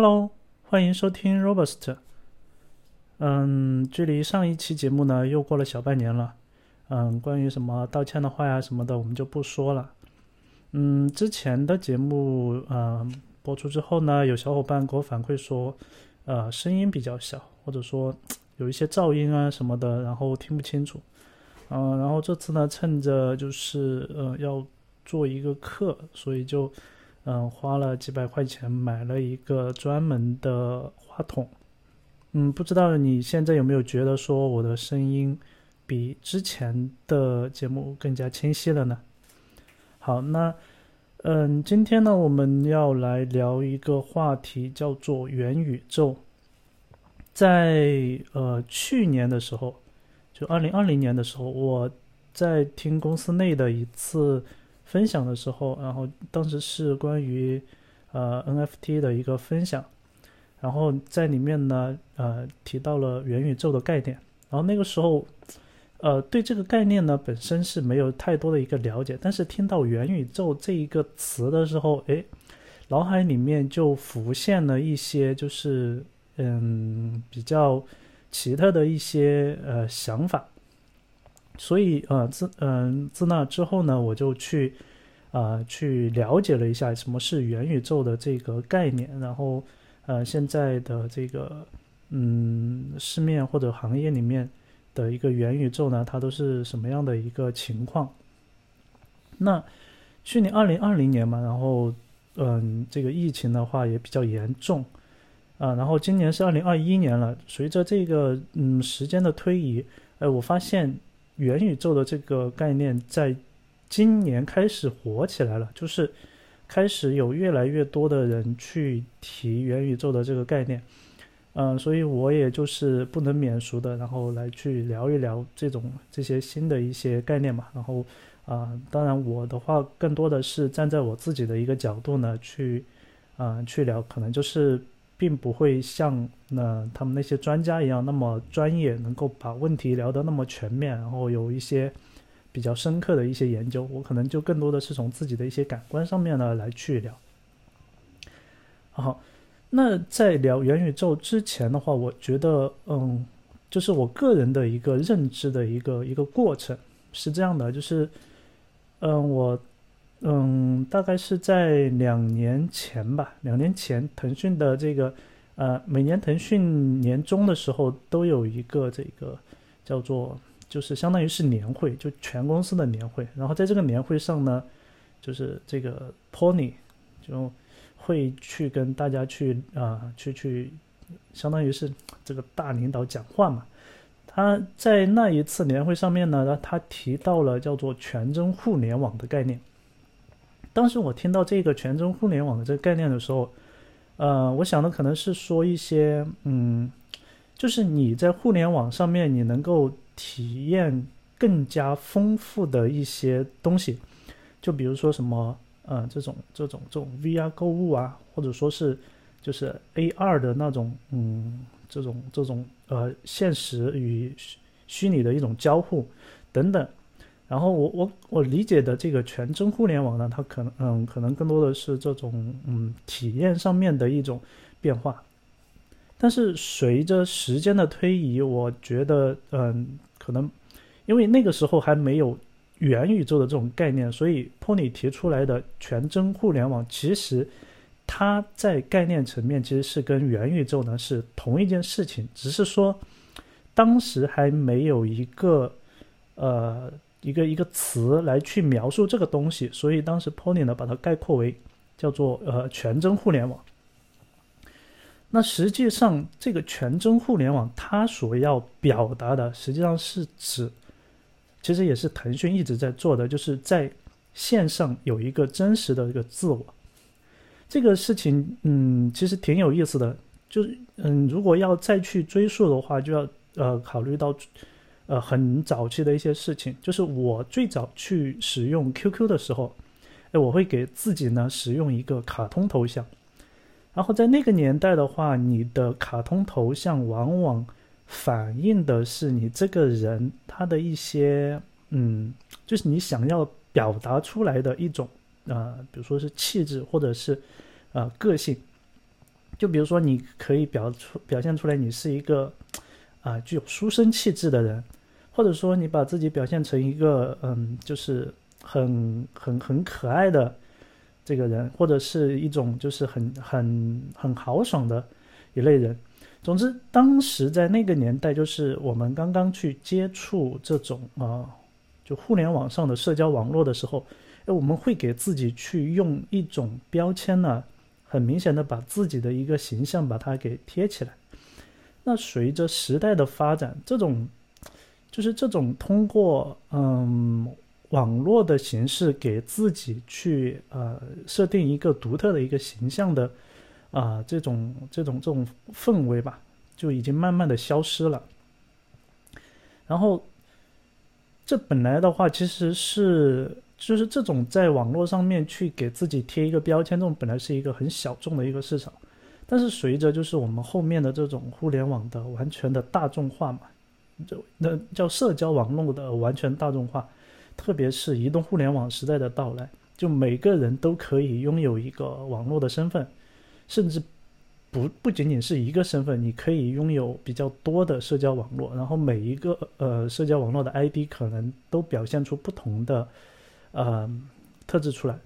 Hello，欢迎收听 Robust。嗯，距离上一期节目呢又过了小半年了。嗯，关于什么道歉的话呀什么的，我们就不说了。嗯，之前的节目嗯播出之后呢，有小伙伴给我反馈说，呃，声音比较小，或者说有一些噪音啊什么的，然后听不清楚。嗯，然后这次呢，趁着就是呃要做一个课，所以就嗯花了几百块钱买了一个专门的话筒。嗯，不知道你现在有没有觉得说我的声音比之前的节目更加清晰了呢？好，那嗯，今天呢我们要来聊一个话题，叫做元宇宙。在呃去年的时候。就二零二零年的时候，我在听公司内的一次分享的时候，然后当时是关于呃 NFT 的一个分享，然后在里面呢呃提到了元宇宙的概念，然后那个时候呃对这个概念呢本身是没有太多的一个了解，但是听到元宇宙这一个词的时候，哎，脑海里面就浮现了一些就是嗯比较。奇特的一些呃想法，所以呃自嗯自那之后呢，我就去啊去了解了一下什么是元宇宙的这个概念，然后呃现在的这个嗯市面或者行业里面的一个元宇宙呢，它都是什么样的一个情况？那去年二零二零年嘛，然后嗯这个疫情的话也比较严重。啊，然后今年是二零二一年了。随着这个嗯时间的推移，哎，我发现元宇宙的这个概念在今年开始火起来了，就是开始有越来越多的人去提元宇宙的这个概念。嗯，所以我也就是不能免俗的，然后来去聊一聊这种这些新的一些概念嘛。然后啊，当然我的话更多的是站在我自己的一个角度呢去啊去聊，可能就是。并不会像那他们那些专家一样那么专业，能够把问题聊得那么全面，然后有一些比较深刻的一些研究。我可能就更多的是从自己的一些感官上面呢来去聊。好，那在聊元宇宙之前的话，我觉得，嗯，就是我个人的一个认知的一个一个过程是这样的，就是，嗯，我。嗯，大概是在两年前吧。两年前，腾讯的这个，呃，每年腾讯年终的时候都有一个这个叫做，就是相当于是年会，就全公司的年会。然后在这个年会上呢，就是这个 Pony 就会去跟大家去啊，去去，相当于是这个大领导讲话嘛。他在那一次年会上面呢，他提到了叫做全真互联网的概念。当时我听到这个全真互联网的这个概念的时候，呃，我想的可能是说一些，嗯，就是你在互联网上面你能够体验更加丰富的一些东西，就比如说什么，呃，这种这种这种 VR 购物啊，或者说是就是 AR 的那种，嗯，这种这种呃现实与虚拟的一种交互等等。然后我我我理解的这个全真互联网呢，它可能嗯可能更多的是这种嗯体验上面的一种变化，但是随着时间的推移，我觉得嗯可能因为那个时候还没有元宇宙的这种概念，所以 Pony 提出来的全真互联网，其实它在概念层面其实是跟元宇宙呢是同一件事情，只是说当时还没有一个呃。一个一个词来去描述这个东西，所以当时 Pony 呢把它概括为叫做呃全真互联网。那实际上这个全真互联网它所要表达的，实际上是指，其实也是腾讯一直在做的，就是在线上有一个真实的一个自我。这个事情嗯其实挺有意思的，就是嗯如果要再去追溯的话，就要呃考虑到。呃，很早期的一些事情，就是我最早去使用 QQ 的时候，哎，我会给自己呢使用一个卡通头像，然后在那个年代的话，你的卡通头像往往反映的是你这个人他的一些，嗯，就是你想要表达出来的一种，呃，比如说是气质或者是呃个性。就比如说，你可以表出表现出来你是一个啊具有书生气质的人，或者说你把自己表现成一个嗯，就是很很很可爱的这个人，或者是一种就是很很很豪爽的一类人。总之，当时在那个年代，就是我们刚刚去接触这种啊，就互联网上的社交网络的时候，哎，我们会给自己去用一种标签呢。很明显的把自己的一个形象把它给贴起来，那随着时代的发展，这种就是这种通过嗯网络的形式给自己去呃设定一个独特的一个形象的啊这种这种这种氛围吧，就已经慢慢的消失了。然后这本来的话其实是。就是这种在网络上面去给自己贴一个标签，这种本来是一个很小众的一个市场，但是随着就是我们后面的这种互联网的完全的大众化嘛，那叫社交网络的完全大众化，特别是移动互联网时代的到来，就每个人都可以拥有一个网络的身份，甚至不不仅仅是一个身份，你可以拥有比较多的社交网络，然后每一个呃社交网络的 ID 可能都表现出不同的。呃，特质出来，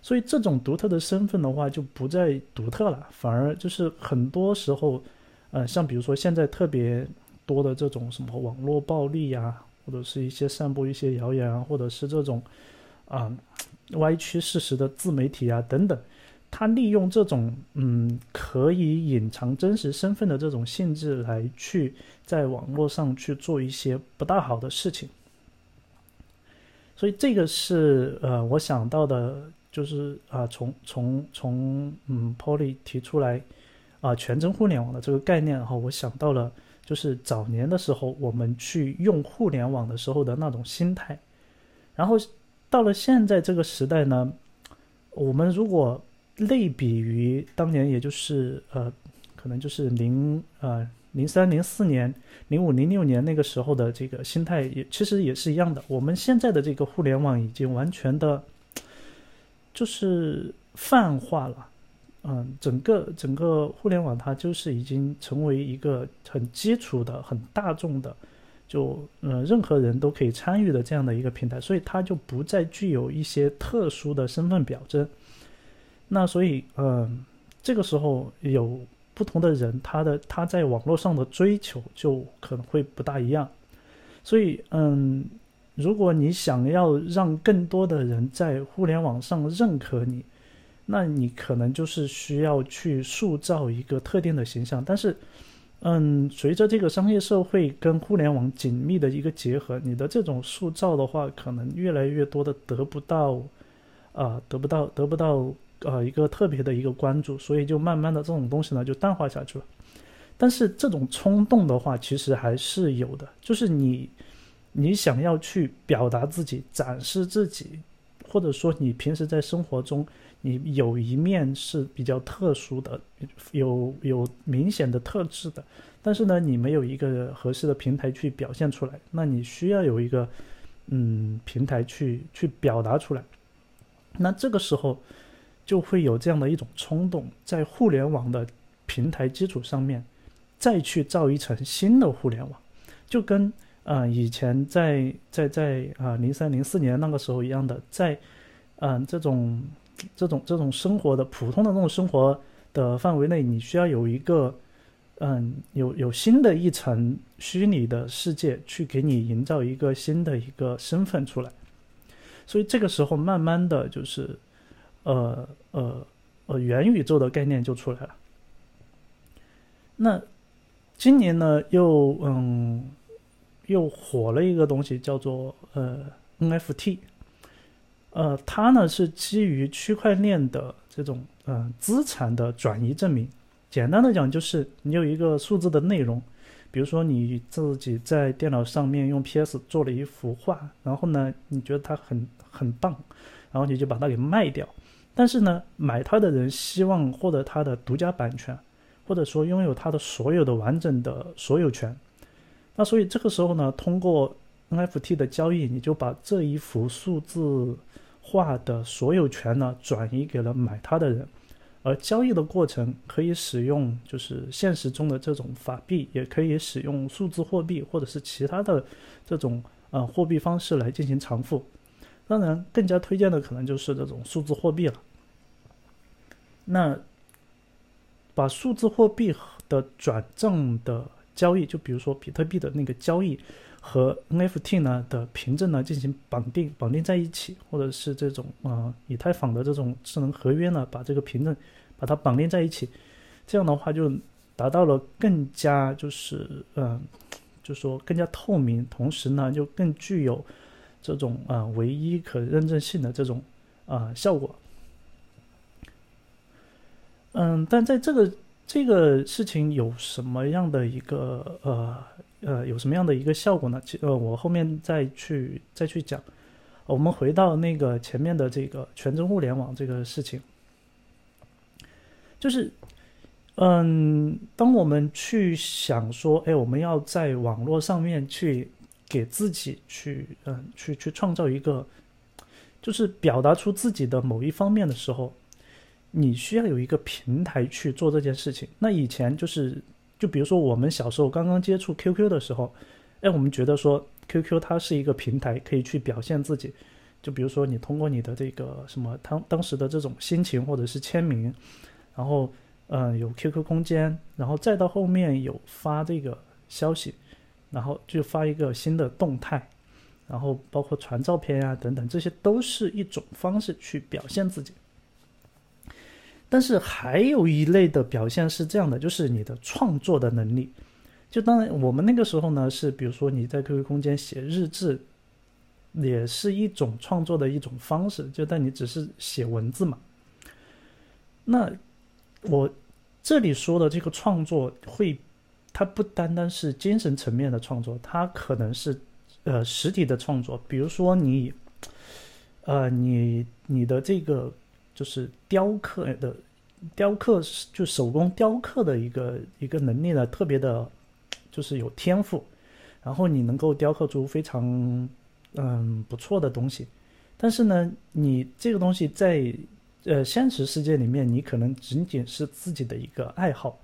所以这种独特的身份的话就不再独特了，反而就是很多时候，呃，像比如说现在特别多的这种什么网络暴力呀，或者是一些散布一些谣言啊，或者是这种啊歪曲事实的自媒体啊等等，他利用这种嗯可以隐藏真实身份的这种性质来去在网络上去做一些不大好的事情。所以这个是呃，我想到的，就是啊，从从从嗯，Poly 提出来啊，全真互联网的这个概念哈，我想到了，就是早年的时候我们去用互联网的时候的那种心态，然后到了现在这个时代呢，我们如果类比于当年，也就是呃，可能就是零呃。零三零四年、零五零六年那个时候的这个心态也其实也是一样的。我们现在的这个互联网已经完全的，就是泛化了。嗯，整个整个互联网它就是已经成为一个很基础的、很大众的，就嗯任何人都可以参与的这样的一个平台，所以它就不再具有一些特殊的身份表征。那所以嗯，这个时候有。不同的人，他的他在网络上的追求就可能会不大一样，所以，嗯，如果你想要让更多的人在互联网上认可你，那你可能就是需要去塑造一个特定的形象。但是，嗯，随着这个商业社会跟互联网紧密的一个结合，你的这种塑造的话，可能越来越多的得不到，啊，得不到，得不到。呃，一个特别的一个关注，所以就慢慢的这种东西呢就淡化下去了。但是这种冲动的话，其实还是有的，就是你你想要去表达自己、展示自己，或者说你平时在生活中你有一面是比较特殊的，有有明显的特质的，但是呢，你没有一个合适的平台去表现出来，那你需要有一个嗯平台去去表达出来。那这个时候。就会有这样的一种冲动，在互联网的平台基础上面，再去造一层新的互联网，就跟呃以前在在在啊零三零四年那个时候一样的，在嗯这种这种这种生活的普通的那种生活的范围内，你需要有一个嗯有有新的一层虚拟的世界去给你营造一个新的一个身份出来，所以这个时候慢慢的就是。呃呃呃，元宇宙的概念就出来了。那今年呢，又嗯又火了一个东西，叫做呃 NFT。呃，它呢是基于区块链的这种呃资产的转移证明。简单的讲，就是你有一个数字的内容，比如说你自己在电脑上面用 PS 做了一幅画，然后呢，你觉得它很很棒，然后你就把它给卖掉。但是呢，买它的人希望获得它的独家版权，或者说拥有它的所有的完整的所有权。那所以这个时候呢，通过 NFT 的交易，你就把这一幅数字画的所有权呢转移给了买它的人，而交易的过程可以使用就是现实中的这种法币，也可以使用数字货币或者是其他的这种呃货币方式来进行偿付。当然，更加推荐的可能就是这种数字货币了。那把数字货币的转账的交易，就比如说比特币的那个交易和 NFT 呢的凭证呢进行绑定，绑定在一起，或者是这种啊以太坊的这种智能合约呢，把这个凭证把它绑定在一起，这样的话就达到了更加就是嗯，就说更加透明，同时呢就更具有这种啊唯一可认证性的这种啊效果。嗯，但在这个这个事情有什么样的一个呃呃有什么样的一个效果呢？其呃我后面再去再去讲。我们回到那个前面的这个全真互联网这个事情，就是嗯，当我们去想说，哎，我们要在网络上面去给自己去嗯去去创造一个，就是表达出自己的某一方面的时候。你需要有一个平台去做这件事情。那以前就是，就比如说我们小时候刚刚接触 QQ 的时候，哎，我们觉得说 QQ 它是一个平台，可以去表现自己。就比如说你通过你的这个什么当当时的这种心情或者是签名，然后嗯有 QQ 空间，然后再到后面有发这个消息，然后就发一个新的动态，然后包括传照片呀等等，这些都是一种方式去表现自己。但是还有一类的表现是这样的，就是你的创作的能力。就当然，我们那个时候呢，是比如说你在 QQ 空间写日志，也是一种创作的一种方式。就但你只是写文字嘛。那我这里说的这个创作，会它不单单是精神层面的创作，它可能是呃实体的创作。比如说你，呃，你你的这个。就是雕刻的，雕刻就手工雕刻的一个一个能力呢，特别的，就是有天赋，然后你能够雕刻出非常嗯不错的东西，但是呢，你这个东西在呃现实世界里面，你可能仅仅是自己的一个爱好，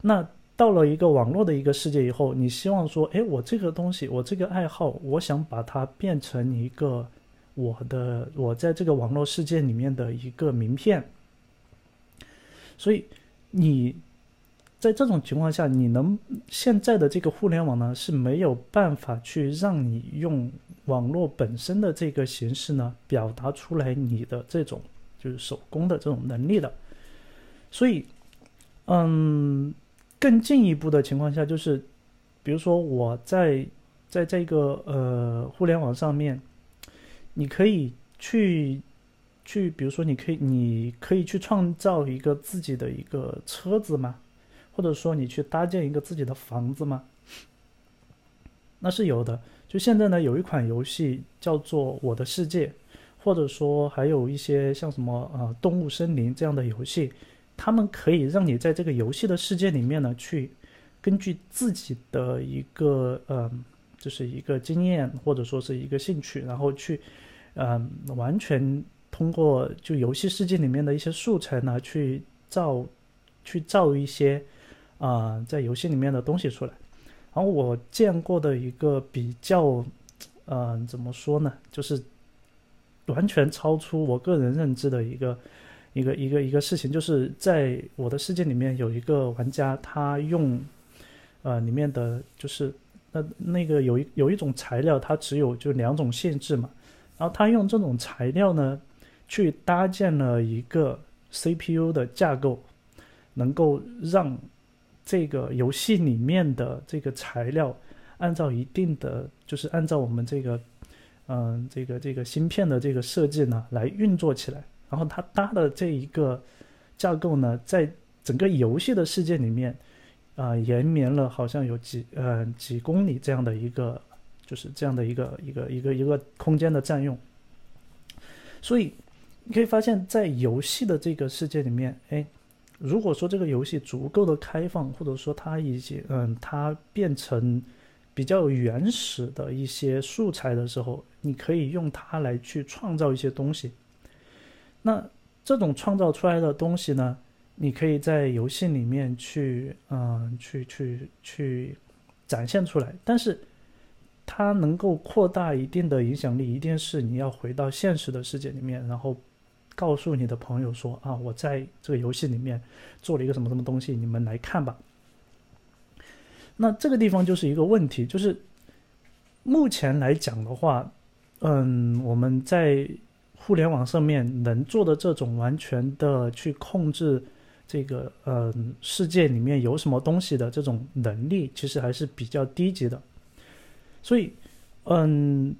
那到了一个网络的一个世界以后，你希望说，哎，我这个东西，我这个爱好，我想把它变成一个。我的我在这个网络世界里面的一个名片，所以你在这种情况下，你能现在的这个互联网呢是没有办法去让你用网络本身的这个形式呢表达出来你的这种就是手工的这种能力的，所以，嗯，更进一步的情况下就是，比如说我在在这个呃互联网上面。你可以去，去，比如说，你可以，你可以去创造一个自己的一个车子吗？或者说，你去搭建一个自己的房子吗？那是有的。就现在呢，有一款游戏叫做《我的世界》，或者说还有一些像什么呃《动物森林》这样的游戏，他们可以让你在这个游戏的世界里面呢，去根据自己的一个呃，就是一个经验或者说是一个兴趣，然后去。嗯，完全通过就游戏世界里面的一些素材呢，去造，去造一些啊，在游戏里面的东西出来。然后我见过的一个比较，嗯，怎么说呢，就是完全超出我个人认知的一个一个一个一个事情，就是在我的世界里面有一个玩家，他用呃里面的就是那那个有一有一种材料，它只有就两种限制嘛。然后他用这种材料呢，去搭建了一个 CPU 的架构，能够让这个游戏里面的这个材料按照一定的，就是按照我们这个，嗯，这个这个芯片的这个设计呢来运作起来。然后他搭的这一个架构呢，在整个游戏的世界里面，啊，延绵了好像有几呃几公里这样的一个。就是这样的一个一个一个一个空间的占用，所以你可以发现，在游戏的这个世界里面，哎，如果说这个游戏足够的开放，或者说它已经嗯，它变成比较原始的一些素材的时候，你可以用它来去创造一些东西。那这种创造出来的东西呢，你可以在游戏里面去，嗯，去去去展现出来。但是，它能够扩大一定的影响力，一定是你要回到现实的世界里面，然后告诉你的朋友说啊，我在这个游戏里面做了一个什么什么东西，你们来看吧。那这个地方就是一个问题，就是目前来讲的话，嗯，我们在互联网上面能做的这种完全的去控制这个呃世界里面有什么东西的这种能力，其实还是比较低级的。所以，嗯，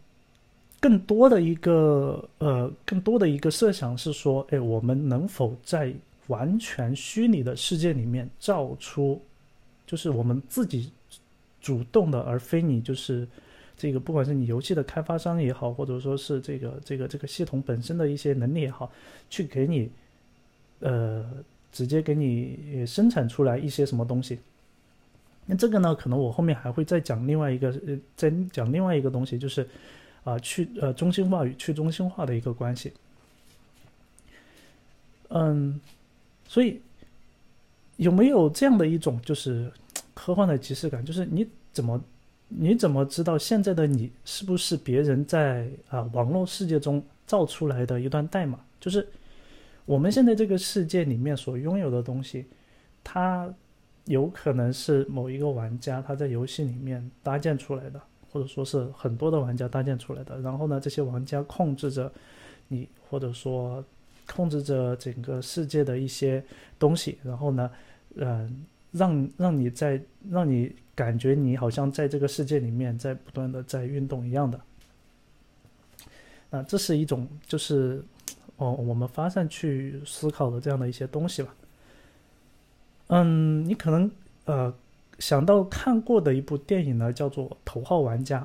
更多的一个呃，更多的一个设想是说，哎，我们能否在完全虚拟的世界里面造出？就是我们自己主动的，而非你就是这个，不管是你游戏的开发商也好，或者说是这个这个这个系统本身的一些能力也好，去给你呃直接给你生产出来一些什么东西。那这个呢，可能我后面还会再讲另外一个呃，再讲另外一个东西，就是啊去呃中心化与去中心化的一个关系。嗯，所以。有没有这样的一种就是 科幻的即视感？就是你怎么你怎么知道现在的你是不是别人在啊网络世界中造出来的一段代码？就是我们现在这个世界里面所拥有的东西，它有可能是某一个玩家他在游戏里面搭建出来的，或者说是很多的玩家搭建出来的。然后呢，这些玩家控制着你，或者说控制着整个世界的一些东西。然后呢？嗯，让让你在让你感觉你好像在这个世界里面在不断的在运动一样的，那这是一种就是哦我们发散去思考的这样的一些东西吧。嗯，你可能呃想到看过的一部电影呢，叫做《头号玩家》。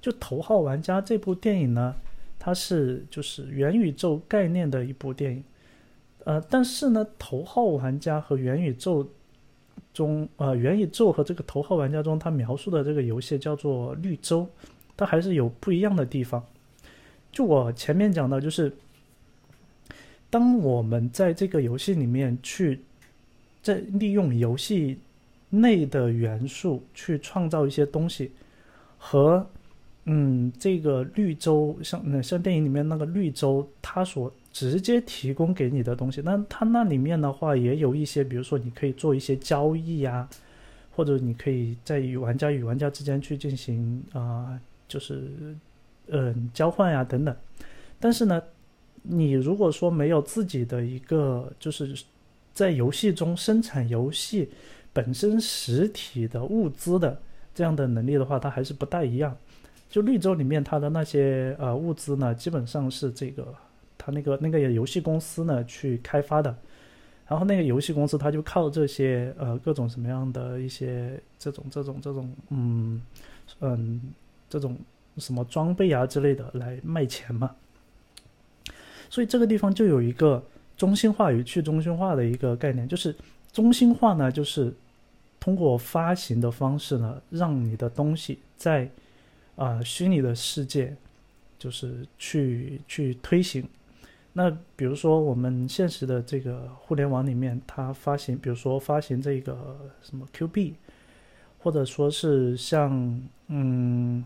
就《头号玩家》这部电影呢，它是就是元宇宙概念的一部电影。呃，但是呢，头号玩家和元宇宙中，呃，元宇宙和这个头号玩家中，他描述的这个游戏叫做绿洲，它还是有不一样的地方。就我前面讲到，就是当我们在这个游戏里面去在利用游戏内的元素去创造一些东西，和嗯，这个绿洲像像电影里面那个绿洲，它所直接提供给你的东西，那它那里面的话也有一些，比如说你可以做一些交易呀，或者你可以在与玩家与玩家之间去进行啊，就是嗯交换呀等等。但是呢，你如果说没有自己的一个就是在游戏中生产游戏本身实体的物资的这样的能力的话，它还是不太一样。就绿洲里面它的那些呃物资呢，基本上是这个。它那个那个游戏公司呢去开发的，然后那个游戏公司它就靠这些呃各种什么样的一些这种这种这种嗯嗯这种什么装备啊之类的来卖钱嘛，所以这个地方就有一个中心化与去中心化的一个概念，就是中心化呢就是通过发行的方式呢让你的东西在啊虚拟的世界就是去去推行。那比如说，我们现实的这个互联网里面，它发行，比如说发行这个什么 Q 币，或者说是像嗯，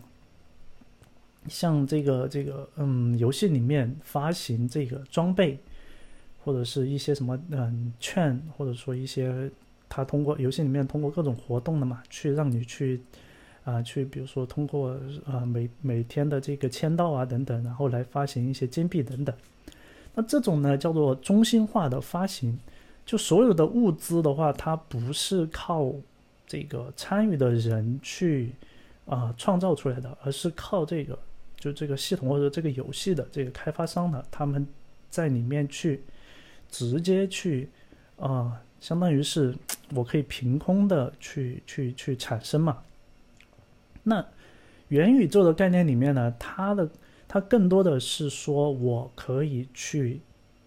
像这个这个嗯，游戏里面发行这个装备，或者是一些什么嗯券，或者说一些它通过游戏里面通过各种活动的嘛，去让你去啊去，比如说通过啊每每天的这个签到啊等等，然后来发行一些金币等等。那这种呢叫做中心化的发行，就所有的物资的话，它不是靠这个参与的人去啊创造出来的，而是靠这个就这个系统或者这个游戏的这个开发商呢，他们在里面去直接去啊，相当于是我可以凭空的去去去产生嘛。那元宇宙的概念里面呢，它的。它更多的是说，我可以去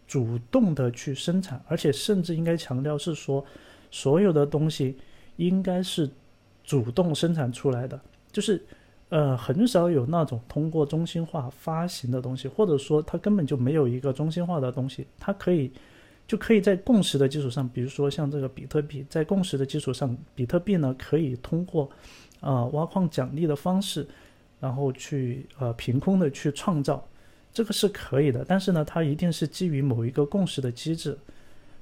主动的去生产，而且甚至应该强调是说，所有的东西应该是主动生产出来的。就是呃，很少有那种通过中心化发行的东西，或者说它根本就没有一个中心化的东西，它可以就可以在共识的基础上，比如说像这个比特币，在共识的基础上，比特币呢可以通过啊挖矿奖励的方式，然后去呃凭空的去创造，这个是可以的，但是呢，它一定是基于某一个共识的机制，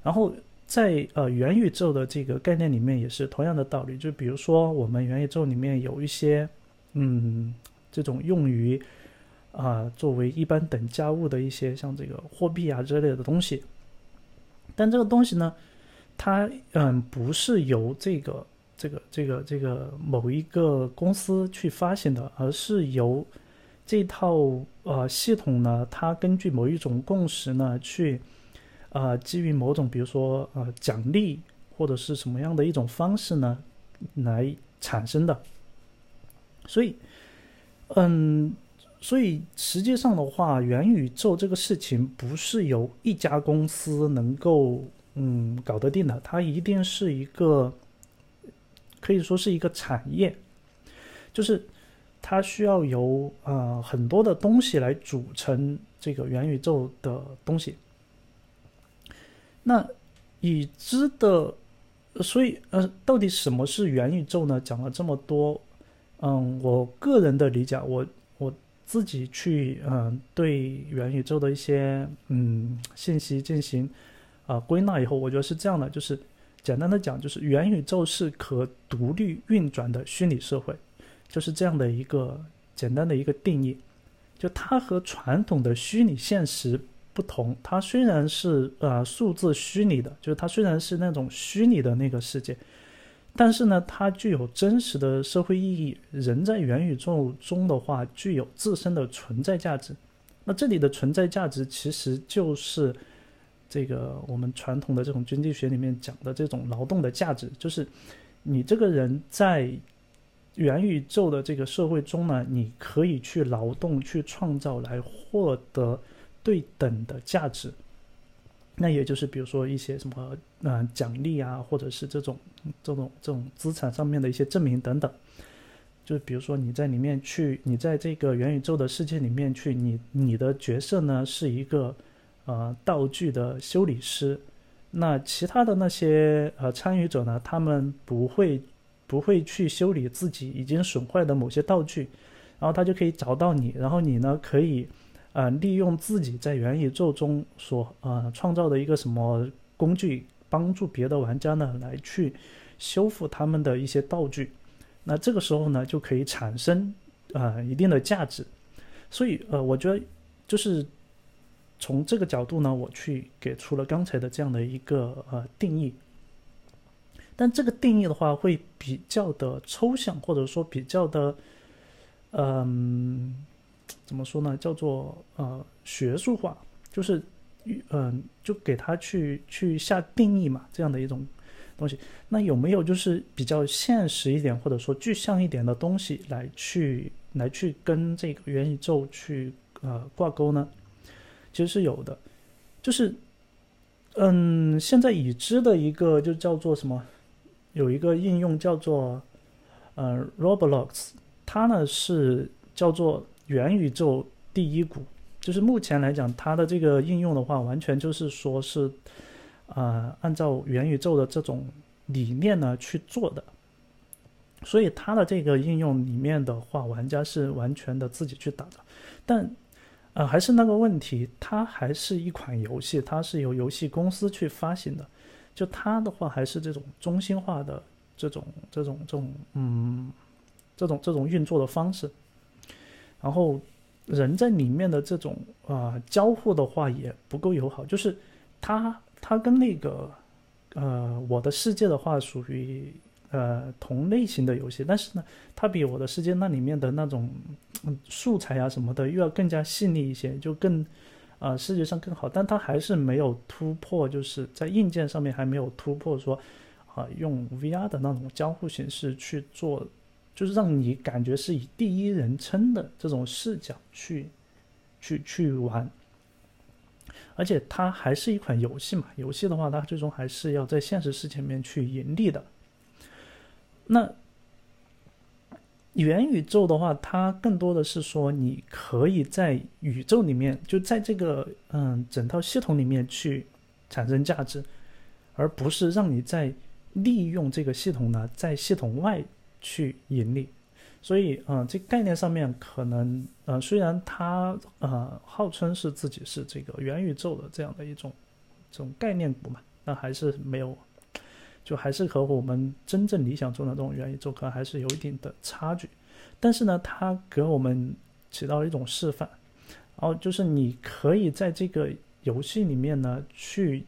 然后在呃元宇宙的这个概念里面也是同样的道理，就比如说我们元宇宙里面有一些。嗯，这种用于啊作为一般等价物的一些像这个货币啊之类的东西，但这个东西呢，它嗯不是由这个这个这个这个某一个公司去发行的，而是由这套呃系统呢，它根据某一种共识呢去啊基于某种比如说呃奖励或者是什么样的一种方式呢来产生的。所以，嗯，所以实际上的话，元宇宙这个事情不是由一家公司能够嗯搞得定的，它一定是一个可以说是一个产业，就是它需要由啊很多的东西来组成这个元宇宙的东西。那已知的，所以呃，到底什么是元宇宙呢？讲了这么多。嗯，我个人的理解，我自己去嗯对元宇宙的一些嗯信息进行啊归纳以后，我觉得是这样的，就是简单的讲，就是元宇宙是可独立运转的虚拟社会，就是这样的一个简单的一个定义。就它和传统的虚拟现实不同，它虽然是呃数字虚拟的，就是它虽然是那种虚拟的那个世界。但是呢，它具有真实的社会意义。人在元宇宙中的话，具有自身的存在价值。那这里的存在价值，其实就是这个我们传统的这种经济学里面讲的这种劳动的价值，就是你这个人在元宇宙的这个社会中呢，你可以去劳动、去创造，来获得对等的价值。那也就是比如说一些什么呃奖励啊，或者是这种这种这种资产上面的一些证明等等，就比如说你在里面去，你在这个元宇宙的世界里面去，你你的角色呢是一个呃道具的修理师，那其他的那些呃参与者呢，他们不会不会去修理自己已经损坏的某些道具，然后他就可以找到你，然后你呢可以。呃，利用自己在元宇宙中所呃创造的一个什么工具，帮助别的玩家呢来去修复他们的一些道具，那这个时候呢就可以产生呃一定的价值。所以呃，我觉得就是从这个角度呢，我去给出了刚才的这样的一个呃定义。但这个定义的话会比较的抽象，或者说比较的嗯。怎么说呢？叫做呃学术化，就是嗯，就给他去去下定义嘛，这样的一种东西。那有没有就是比较现实一点，或者说具象一点的东西来去来去跟这个元宇宙去呃挂钩呢？其实是有的，就是嗯，现在已知的一个就叫做什么，有一个应用叫做呃 Roblox，它呢是叫做。元宇宙第一股，就是目前来讲，它的这个应用的话，完全就是说是，呃，按照元宇宙的这种理念呢去做的。所以它的这个应用里面的话，玩家是完全的自己去打的。但，呃，还是那个问题，它还是一款游戏，它是由游戏公司去发行的。就它的话，还是这种中心化的这种这种这种嗯，这种这种运作的方式。然后，人在里面的这种啊交互的话也不够友好，就是它它跟那个呃我的世界的话属于呃同类型的游戏，但是呢，它比我的世界那里面的那种素材啊什么的又要更加细腻一些，就更啊视觉上更好，但它还是没有突破，就是在硬件上面还没有突破，说啊用 VR 的那种交互形式去做。就是让你感觉是以第一人称的这种视角去，去去玩，而且它还是一款游戏嘛。游戏的话，它最终还是要在现实世界里面去盈利的。那，元宇宙的话，它更多的是说你可以在宇宙里面，就在这个嗯整套系统里面去产生价值，而不是让你在利用这个系统呢，在系统外去盈利。所以，嗯，这概念上面可能，呃，虽然它呃号称是自己是这个元宇宙的这样的一种这种概念股嘛，但还是没有。就还是和我们真正理想中的这种元宇宙可能还是有一定的差距，但是呢，它给我们起到了一种示范，然后就是你可以在这个游戏里面呢去，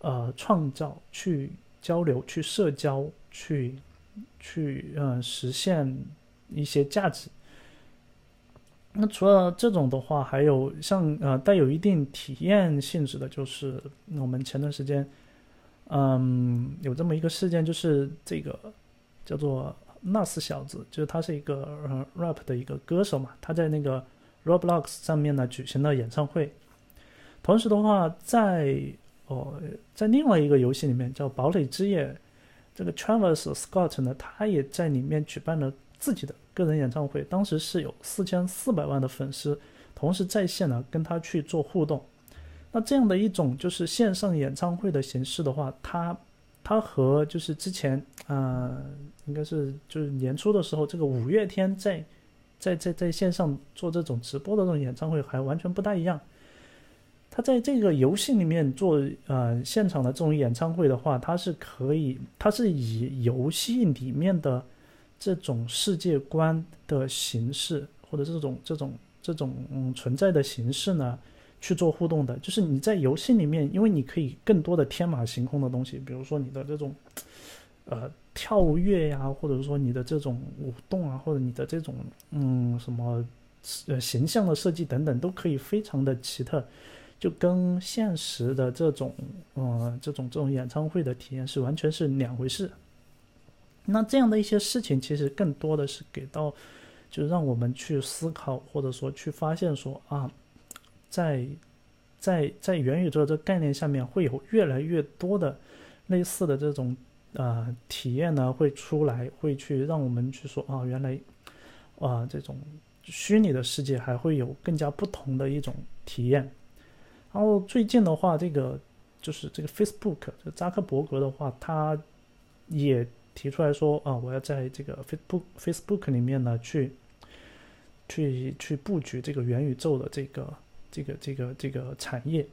呃，创造、去交流、去社交、去去嗯实现一些价值。那除了这种的话，还有像呃带有一定体验性质的，就是我们前段时间。嗯，有这么一个事件，就是这个叫做纳斯小子，就是他是一个呃 rap 的一个歌手嘛，他在那个 Roblox 上面呢举行了演唱会。同时的话，在哦，在另外一个游戏里面叫《堡垒之夜》，这个 Travis Scott 呢，他也在里面举办了自己的个人演唱会，当时是有四千四百万的粉丝同时在线呢跟他去做互动。那这样的一种就是线上演唱会的形式的话，它它和就是之前啊，应该是就是年初的时候，这个五月天在在在在线上做这种直播的这种演唱会还完全不大一样。他在这个游戏里面做呃现场的这种演唱会的话，它是可以，它是以游戏里面的这种世界观的形式或者这种这种这种嗯存在的形式呢。去做互动的，就是你在游戏里面，因为你可以更多的天马行空的东西，比如说你的这种，呃，跳跃呀，或者说你的这种舞动啊，或者你的这种嗯什么呃形象的设计等等，都可以非常的奇特，就跟现实的这种嗯这种这种演唱会的体验是完全是两回事。那这样的一些事情，其实更多的是给到，就让我们去思考，或者说去发现说啊。在，在在元宇宙这概念下面，会有越来越多的类似的这种呃体验呢，会出来，会去让我们去说啊，原来啊这种虚拟的世界还会有更加不同的一种体验。然后最近的话，这个就是这个 Facebook，就扎克伯格的话，他也提出来说啊，我要在这个 Facebook Facebook 里面呢去去去布局这个元宇宙的这个。这个这个这个产业，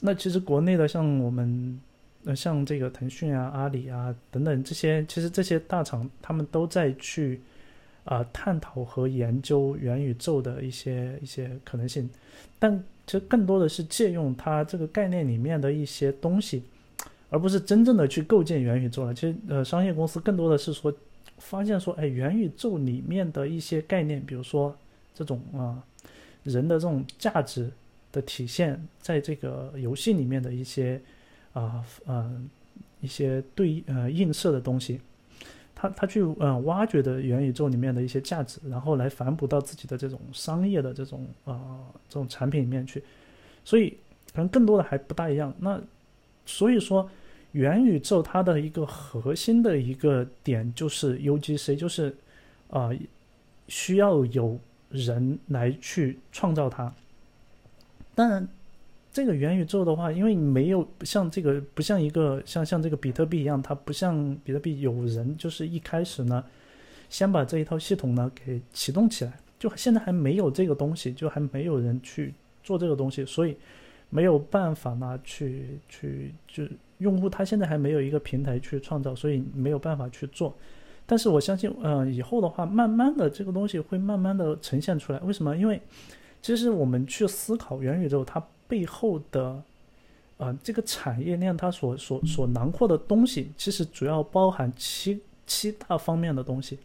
那其实国内的像我们，呃，像这个腾讯啊、阿里啊等等这些，其实这些大厂他们都在去啊探讨和研究元宇宙的一些一些可能性，但其实更多的是借用它这个概念里面的一些东西，而不是真正的去构建元宇宙了。其实呃，商业公司更多的是说，发现说，哎，元宇宙里面的一些概念，比如说这种啊。人的这种价值的体现，在这个游戏里面的一些啊呃一些对呃映射的东西，他他去嗯挖掘的元宇宙里面的一些价值，然后来反哺到自己的这种商业的这种啊这种产品里面去，所以可能更多的还不大一样。那所以说元宇宙它的一个核心的一个点就是 UGC，就是啊需要有。人来去创造它。当然，这个元宇宙的话，因为没有像这个，不像一个像像这个比特币一样，它不像比特币有人就是一开始呢，先把这一套系统呢给启动起来，就现在还没有这个东西，就还没有人去做这个东西，所以没有办法呢去去就用户他现在还没有一个平台去创造，所以没有办法去做。但是我相信，嗯，以后的话，慢慢的这个东西会慢慢的呈现出来。为什么？因为其实我们去思考元宇宙它背后的，呃，这个产业链它所所所囊括的东西，其实主要包含七七大方面的东西。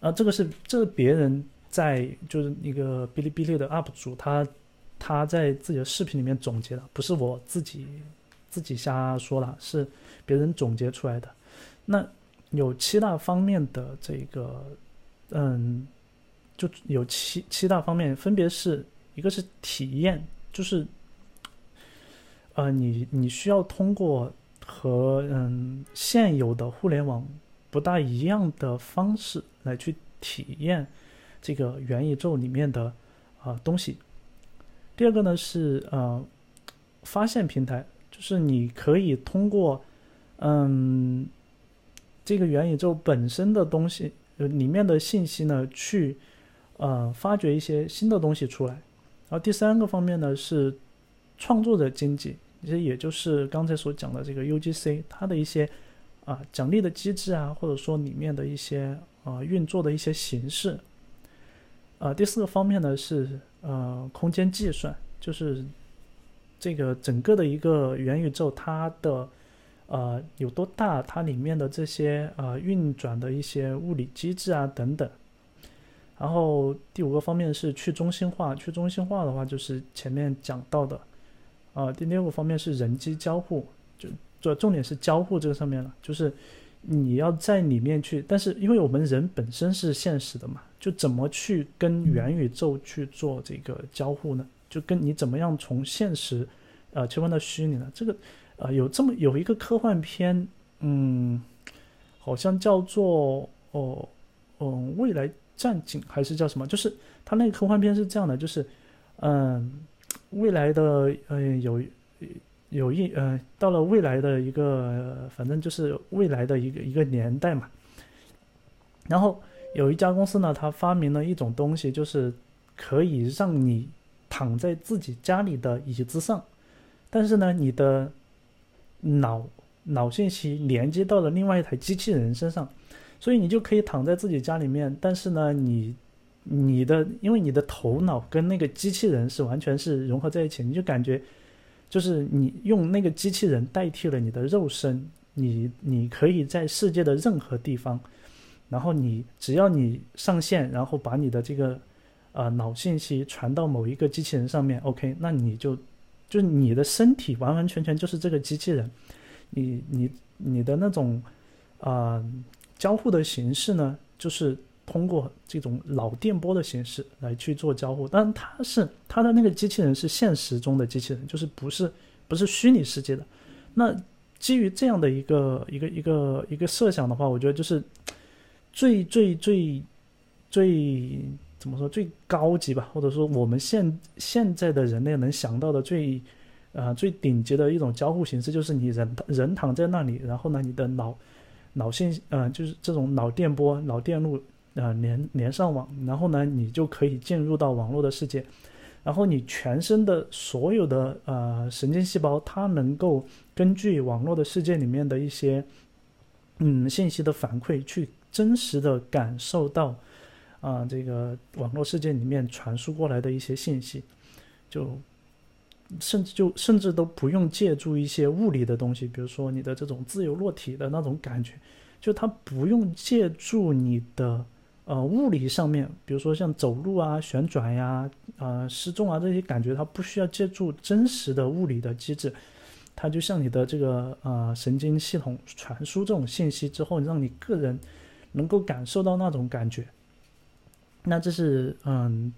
啊，这个是这是别人在就是一个哔哩哔哩的 UP 主他他在自己的视频里面总结的，不是我自己自己瞎说了，是别人总结出来的。那有七大方面的这个，嗯，就有七七大方面，分别是一个是体验，就是，呃，你你需要通过和嗯现有的互联网不大一样的方式来去体验这个元宇宙里面的啊东西。第二个呢是呃发现平台，就是你可以通过嗯这个元宇宙本身的东西里面的信息呢去呃发掘一些新的东西出来。然后第三个方面呢是创作者经济，其实也就是刚才所讲的这个 UGC 它的一些。啊，奖励的机制啊，或者说里面的一些啊运作的一些形式。呃，第四个方面呢是呃空间计算，就是这个整个的一个元宇宙它的呃有多大，它里面的这些呃运转的一些物理机制啊等等。然后第五个方面是去中心化，去中心化的话就是前面讲到的。啊，第六个方面是人机交互，就。主重点是交互这个上面了，就是你要在里面去，但是因为我们人本身是现实的嘛，就怎么去跟元宇宙去做这个交互呢？就跟你怎么样从现实，呃，切换到虚拟呢？这个，呃，有这么有一个科幻片，嗯，好像叫做哦，嗯，未来战警还是叫什么？就是他那个科幻片是这样的，就是嗯，未来的嗯有。有一呃，到了未来的一个，反正就是未来的一个一个年代嘛。然后有一家公司呢，它发明了一种东西，就是可以让你躺在自己家里的椅子上，但是呢，你的脑脑信息连接到了另外一台机器人身上，所以你就可以躺在自己家里面，但是呢，你你的因为你的头脑跟那个机器人是完全是融合在一起，你就感觉。就是你用那个机器人代替了你的肉身，你你可以在世界的任何地方，然后你只要你上线，然后把你的这个呃脑信息传到某一个机器人上面，OK，那你就就是你的身体完完全全就是这个机器人，你你你的那种啊交互的形式呢，就是。通过这种脑电波的形式来去做交互，但它是它的那个机器人是现实中的机器人，就是不是不是虚拟世界的。那基于这样的一个一个一个一个设想的话，我觉得就是最最最最怎么说最高级吧，或者说我们现现在的人类能想到的最呃最顶级的一种交互形式，就是你人人躺在那里，然后呢你的脑脑信呃就是这种脑电波脑电路。呃，连连上网，然后呢，你就可以进入到网络的世界，然后你全身的所有的呃神经细胞，它能够根据网络的世界里面的一些嗯信息的反馈，去真实的感受到啊这个网络世界里面传输过来的一些信息，就甚至就甚至都不用借助一些物理的东西，比如说你的这种自由落体的那种感觉，就它不用借助你的。呃，物理上面，比如说像走路啊、旋转呀、呃、失重啊这些感觉，它不需要借助真实的物理的机制，它就像你的这个呃神经系统传输这种信息之后，让你个人能够感受到那种感觉。那这是嗯，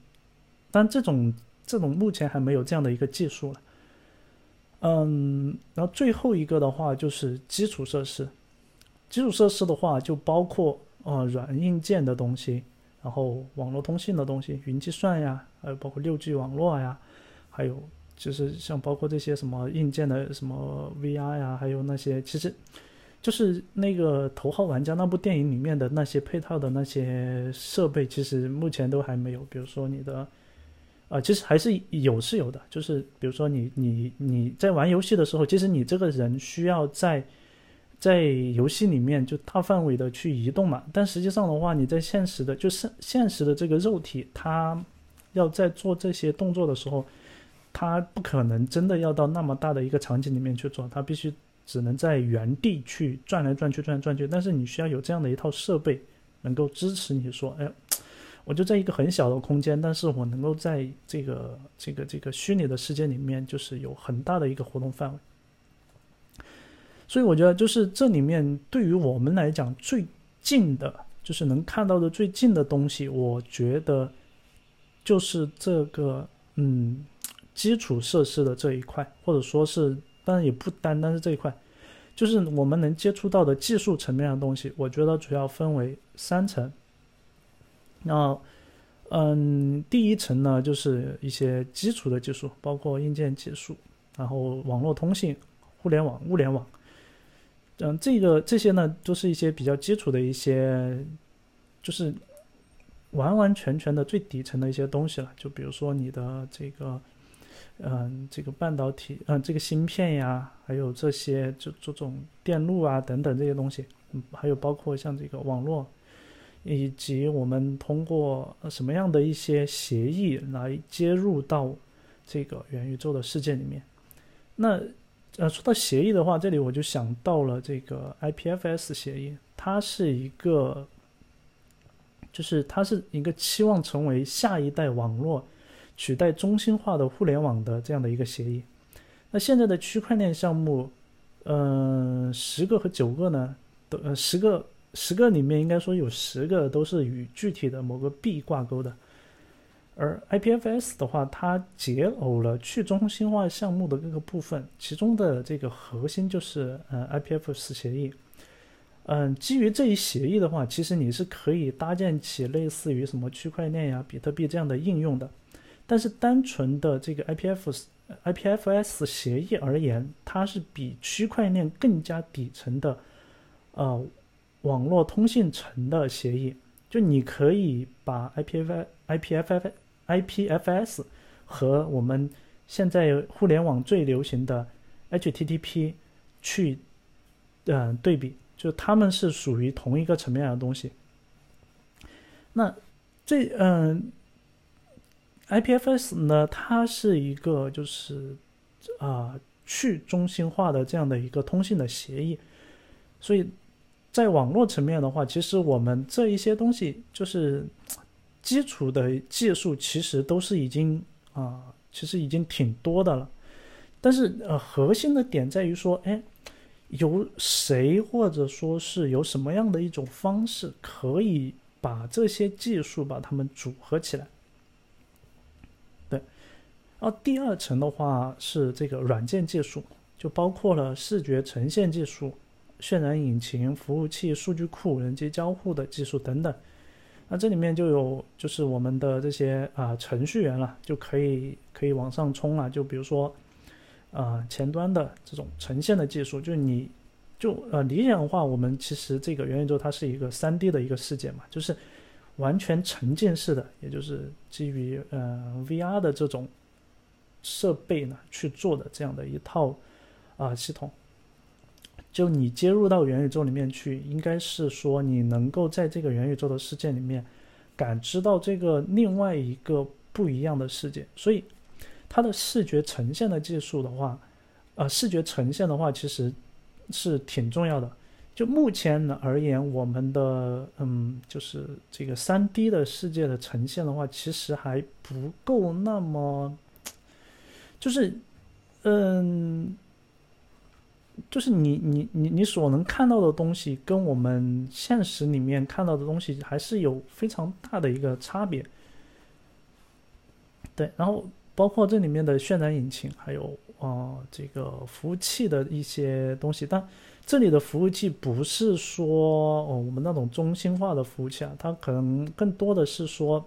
但这种这种目前还没有这样的一个技术了。嗯，然后最后一个的话就是基础设施，基础设施的话就包括。呃，软硬件的东西，然后网络通信的东西，云计算呀，还有包括六 G 网络呀，还有就是像包括这些什么硬件的什么 VR 呀，还有那些，其实就是那个《头号玩家》那部电影里面的那些配套的那些设备，其实目前都还没有。比如说你的，呃，其实还是有是有的，就是比如说你你你在玩游戏的时候，其实你这个人需要在。在游戏里面就大范围的去移动嘛，但实际上的话，你在现实的，就是现实的这个肉体，它要在做这些动作的时候，它不可能真的要到那么大的一个场景里面去做，它必须只能在原地去转来转去，转来转去。但是你需要有这样的一套设备，能够支持你说，哎，我就在一个很小的空间，但是我能够在这个这个这个虚拟的世界里面，就是有很大的一个活动范围。所以我觉得，就是这里面对于我们来讲最近的，就是能看到的最近的东西，我觉得就是这个嗯基础设施的这一块，或者说是，当然也不单单是这一块，就是我们能接触到的技术层面的东西，我觉得主要分为三层。那，嗯，第一层呢，就是一些基础的技术，包括硬件技术，然后网络通信、互联网、物联网。嗯，这个这些呢，都是一些比较基础的一些，就是完完全全的最底层的一些东西了。就比如说你的这个，嗯，这个半导体，嗯，这个芯片呀，还有这些就这种电路啊等等这些东西，嗯，还有包括像这个网络，以及我们通过什么样的一些协议来接入到这个元宇宙的世界里面，那。呃，说到协议的话，这里我就想到了这个 IPFS 协议，它是一个，就是它是一个期望成为下一代网络取代中心化的互联网的这样的一个协议。那现在的区块链项目，嗯，十个和九个呢，都呃十个十个里面应该说有十个都是与具体的某个币挂钩的。而 IPFS 的话，它解耦了去中心化项目的各个部分，其中的这个核心就是呃 IPFS 协议。嗯，基于这一协议的话，其实你是可以搭建起类似于什么区块链呀、比特币这样的应用的。但是单纯的这个 IPFS IPFS 协议而言，它是比区块链更加底层的呃网络通信层的协议。就你可以把 IPF IPFS IPFS 和我们现在互联网最流行的 HTTP 去，嗯，对比，就他们是属于同一个层面的东西。那这嗯，IPFS 呢，它是一个就是啊去中心化的这样的一个通信的协议，所以在网络层面的话，其实我们这一些东西就是。基础的技术其实都是已经啊，其实已经挺多的了，但是呃，核心的点在于说，哎，由谁或者说是有什么样的一种方式可以把这些技术把它们组合起来？对，然后第二层的话是这个软件技术，就包括了视觉呈现技术、渲染引擎、服务器、数据库、人机交互的技术等等。那这里面就有，就是我们的这些啊程序员了，就可以可以往上冲了。就比如说，啊前端的这种呈现的技术，就你就呃理想的话，我们其实这个元宇宙它是一个三 D 的一个世界嘛，就是完全沉浸式的，也就是基于呃 VR 的这种设备呢去做的这样的一套啊系统。就你接入到元宇宙里面去，应该是说你能够在这个元宇宙的世界里面感知到这个另外一个不一样的世界。所以，它的视觉呈现的技术的话，呃，视觉呈现的话其实是挺重要的。就目前而言，我们的嗯，就是这个三 D 的世界的呈现的话，其实还不够那么，就是嗯。就是你你你你所能看到的东西，跟我们现实里面看到的东西还是有非常大的一个差别。对，然后包括这里面的渲染引擎，还有啊这个服务器的一些东西，但这里的服务器不是说哦我们那种中心化的服务器啊，它可能更多的是说，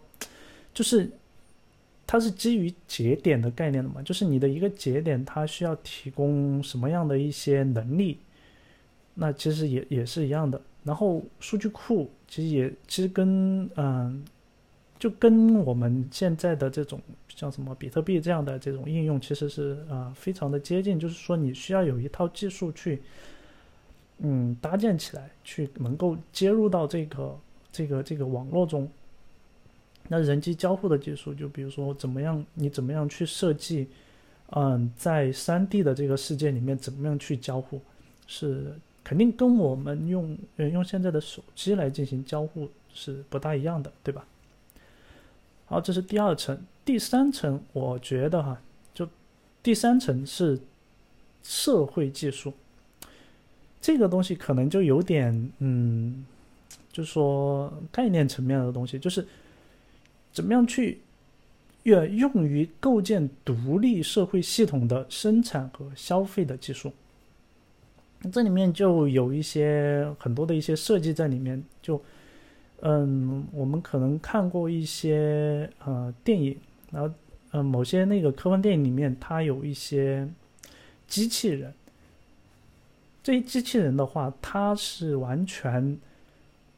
就是。它是基于节点的概念的嘛？就是你的一个节点，它需要提供什么样的一些能力？那其实也也是一样的。然后数据库其实也其实跟嗯，就跟我们现在的这种像什么比特币这样的这种应用，其实是啊非常的接近。就是说你需要有一套技术去嗯搭建起来，去能够接入到这个这个这个网络中。那人机交互的技术，就比如说怎么样，你怎么样去设计，嗯，在三 D 的这个世界里面怎么样去交互，是肯定跟我们用用现在的手机来进行交互是不大一样的，对吧？好，这是第二层，第三层，我觉得哈，就第三层是社会技术，这个东西可能就有点，嗯，就说概念层面的东西，就是。怎么样去呃用于构建独立社会系统的生产和消费的技术？这里面就有一些很多的一些设计在里面，就嗯，我们可能看过一些呃电影，然后嗯某些那个科幻电影里面，它有一些机器人。这些机器人的话，它是完全，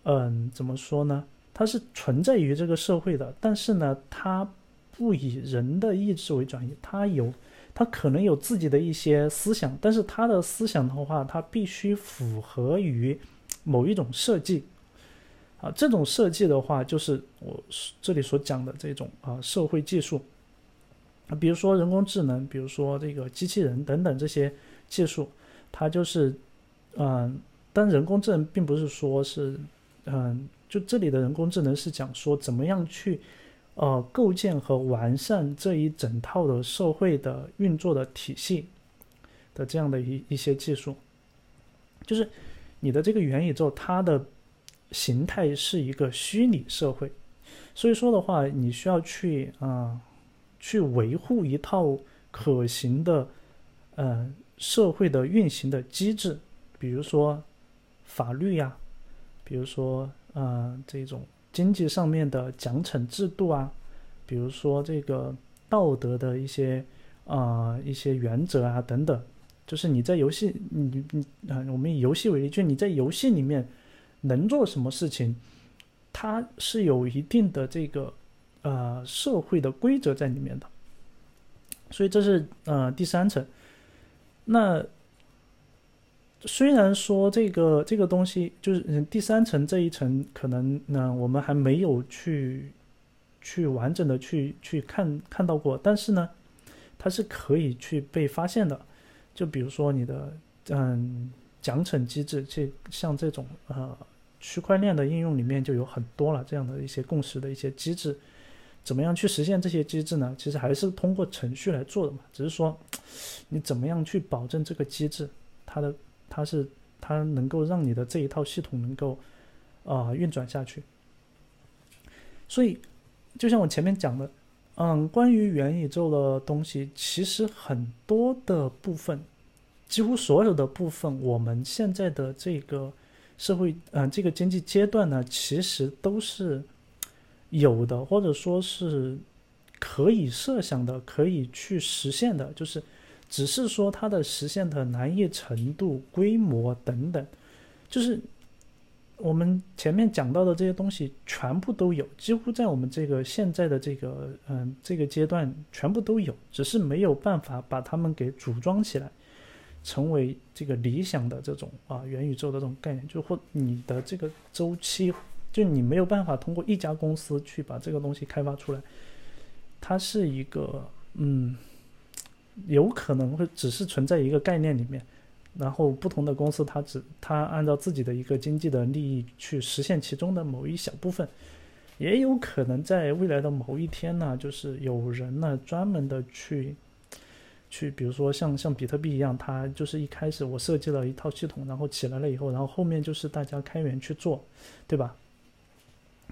嗯，怎么说呢？它是存在于这个社会的，但是呢，它不以人的意志为转移，它有，它可能有自己的一些思想，但是它的思想的话，它必须符合于某一种设计，啊，这种设计的话，就是我这里所讲的这种啊社会技术，啊，比如说人工智能，比如说这个机器人等等这些技术。它就是，嗯，但人工智能并不是说是，嗯，就这里的人工智能是讲说怎么样去，呃，构建和完善这一整套的社会的运作的体系的这样的一一些技术，就是你的这个元宇宙它的形态是一个虚拟社会，所以说的话，你需要去啊，去维护一套可行的，嗯。社会的运行的机制，比如说法律呀，比如说呃这种经济上面的奖惩制度啊，比如说这个道德的一些啊一些原则啊等等，就是你在游戏你你啊我们以游戏为例，就你在游戏里面能做什么事情，它是有一定的这个呃社会的规则在里面的，所以这是呃第三层。那虽然说这个这个东西就是第三层这一层，可能呢我们还没有去去完整的去去看看到过，但是呢，它是可以去被发现的。就比如说你的嗯奖惩机制，这像这种呃区块链的应用里面就有很多了这样的一些共识的一些机制。怎么样去实现这些机制呢？其实还是通过程序来做的嘛，只是说你怎么样去保证这个机制，它的它是它能够让你的这一套系统能够啊运转下去。所以就像我前面讲的，嗯，关于元宇宙的东西，其实很多的部分，几乎所有的部分，我们现在的这个社会，嗯，这个经济阶段呢，其实都是。有的，或者说是可以设想的，可以去实现的，就是只是说它的实现的难易程度、规模等等，就是我们前面讲到的这些东西全部都有，几乎在我们这个现在的这个嗯这个阶段全部都有，只是没有办法把它们给组装起来，成为这个理想的这种啊元宇宙的这种概念，就或你的这个周期。就你没有办法通过一家公司去把这个东西开发出来，它是一个嗯，有可能会只是存在一个概念里面，然后不同的公司它只它按照自己的一个经济的利益去实现其中的某一小部分，也有可能在未来的某一天呢，就是有人呢专门的去去，比如说像像比特币一样，它就是一开始我设计了一套系统，然后起来了以后，然后后面就是大家开源去做，对吧？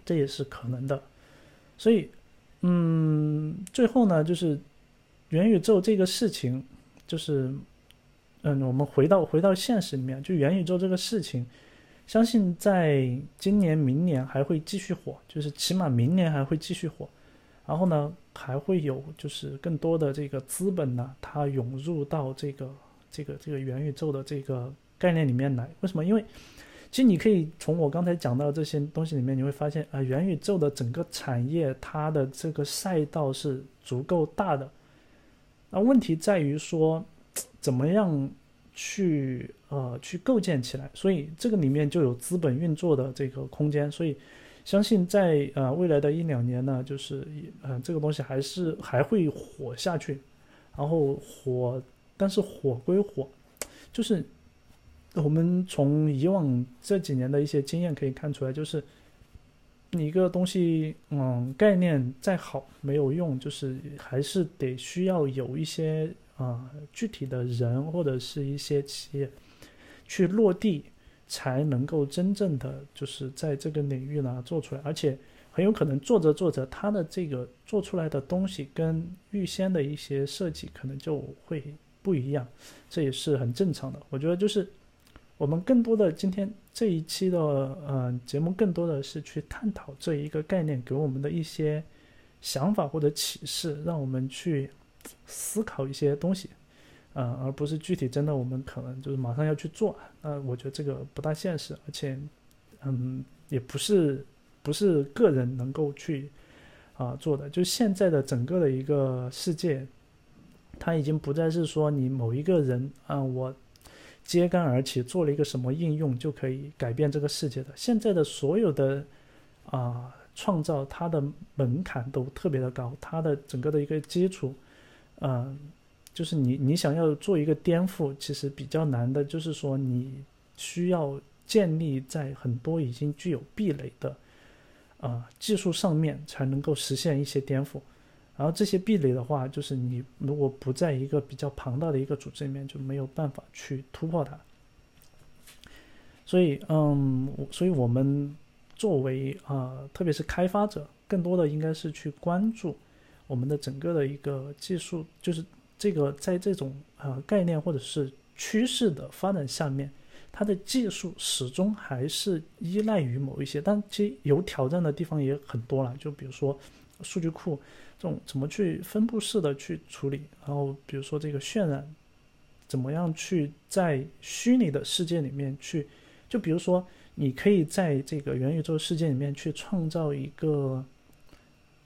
这也是可能的，所以，嗯，最后呢，就是元宇宙这个事情，就是，嗯，我们回到回到现实里面，就元宇宙这个事情，相信在今年、明年还会继续火，就是起码明年还会继续火，然后呢，还会有就是更多的这个资本呢，它涌入到这个这个这个元宇宙的这个概念里面来，为什么？因为其实你可以从我刚才讲到这些东西里面，你会发现啊，元宇宙的整个产业它的这个赛道是足够大的。那问题在于说，怎么样去呃去构建起来？所以这个里面就有资本运作的这个空间。所以相信在呃未来的一两年呢，就是呃这个东西还是还会火下去。然后火，但是火归火，就是。我们从以往这几年的一些经验可以看出来，就是你一个东西，嗯，概念再好没有用，就是还是得需要有一些啊具体的人或者是一些企业去落地，才能够真正的就是在这个领域呢做出来，而且很有可能做着做着，它的这个做出来的东西跟预先的一些设计可能就会不一样，这也是很正常的。我觉得就是。我们更多的今天这一期的呃节目，更多的是去探讨这一个概念给我们的一些想法或者启示，让我们去思考一些东西，呃，而不是具体真的我们可能就是马上要去做。那我觉得这个不大现实，而且嗯，也不是不是个人能够去。啊，做的就现在的整个的一个世界，它已经不再是说你某一个人啊，我揭竿而起做了一个什么应用就可以改变这个世界的。现在的所有的啊创造，它的门槛都特别的高，它的整个的一个基础，嗯，就是你你想要做一个颠覆，其实比较难的，就是说你需要建立在很多已经具有壁垒的。啊，技术上面才能够实现一些颠覆，然后这些壁垒的话，就是你如果不在一个比较庞大的一个组织里面，就没有办法去突破它。所以，嗯，所以我们作为啊，特别是开发者，更多的应该是去关注我们的整个的一个技术，就是这个在这种呃概念或者是趋势的发展下面。它的技术始终还是依赖于某一些，但其实有挑战的地方也很多了。就比如说数据库这种怎么去分布式的去处理，然后比如说这个渲染，怎么样去在虚拟的世界里面去，就比如说你可以在这个元宇宙世界里面去创造一个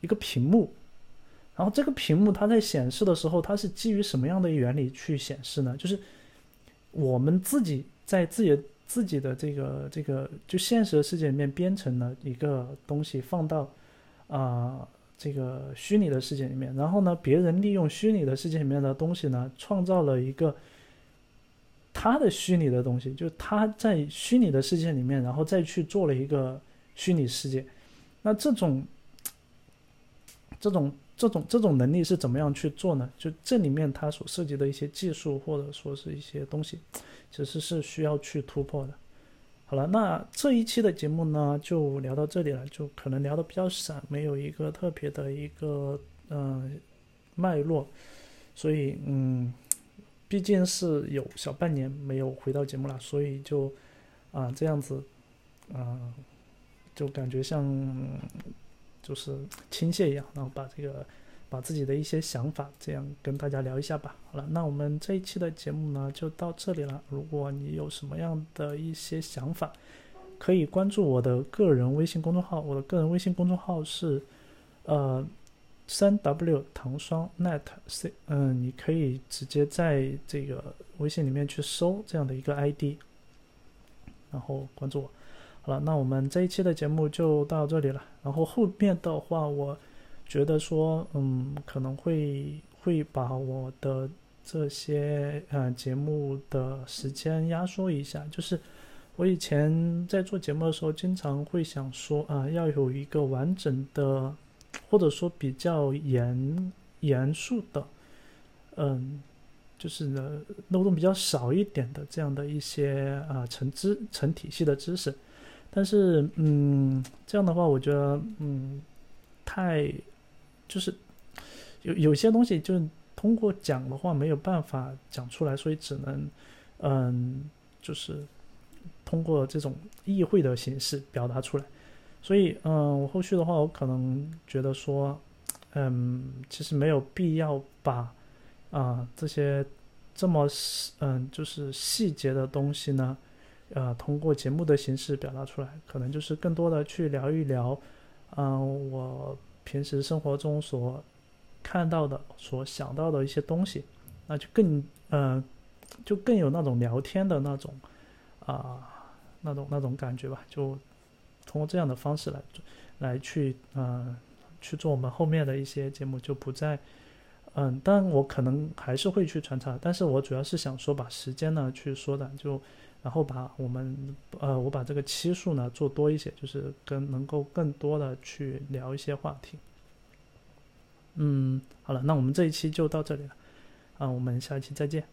一个屏幕，然后这个屏幕它在显示的时候，它是基于什么样的原理去显示呢？就是我们自己。在自己自己的这个这个就现实的世界里面编程了一个东西放到啊这个虚拟的世界里面，然后呢，别人利用虚拟的世界里面的东西呢，创造了一个他的虚拟的东西，就他在虚拟的世界里面，然后再去做了一个虚拟世界。那这种这种这种这种能力是怎么样去做呢？就这里面它所涉及的一些技术或者说是一些东西。其实是需要去突破的。好了，那这一期的节目呢，就聊到这里了，就可能聊的比较散，没有一个特别的一个嗯脉络，所以嗯，毕竟是有小半年没有回到节目了，所以就啊这样子啊，就感觉像就是倾泻一样，然后把这个。把自己的一些想法这样跟大家聊一下吧。好了，那我们这一期的节目呢就到这里了。如果你有什么样的一些想法，可以关注我的个人微信公众号。我的个人微信公众号是呃三 w 糖霜 net c，嗯，你可以直接在这个微信里面去搜这样的一个 ID，然后关注我。好了，那我们这一期的节目就到这里了。然后后面的话我。觉得说，嗯，可能会会把我的这些呃节目的时间压缩一下。就是我以前在做节目的时候，经常会想说，啊，要有一个完整的，或者说比较严严肃的，嗯，就是呢漏洞比较少一点的这样的一些啊成知成体系的知识。但是，嗯，这样的话，我觉得，嗯，太。就是有有些东西，就是通过讲的话没有办法讲出来，所以只能嗯，就是通过这种议会的形式表达出来。所以嗯，我后续的话，我可能觉得说，嗯，其实没有必要把啊这些这么嗯就是细节的东西呢，呃，通过节目的形式表达出来，可能就是更多的去聊一聊，嗯，我。平时生活中所看到的、所想到的一些东西，那就更呃，就更有那种聊天的那种啊，那种那种感觉吧。就通过这样的方式来来去呃去做我们后面的一些节目，就不再嗯，当然我可能还是会去穿插，但是我主要是想说把时间呢去缩短，就然后把我们呃我把这个期数呢做多一些，就是跟能够更多的去聊一些话题。嗯，好了，那我们这一期就到这里了，啊，我们下一期再见。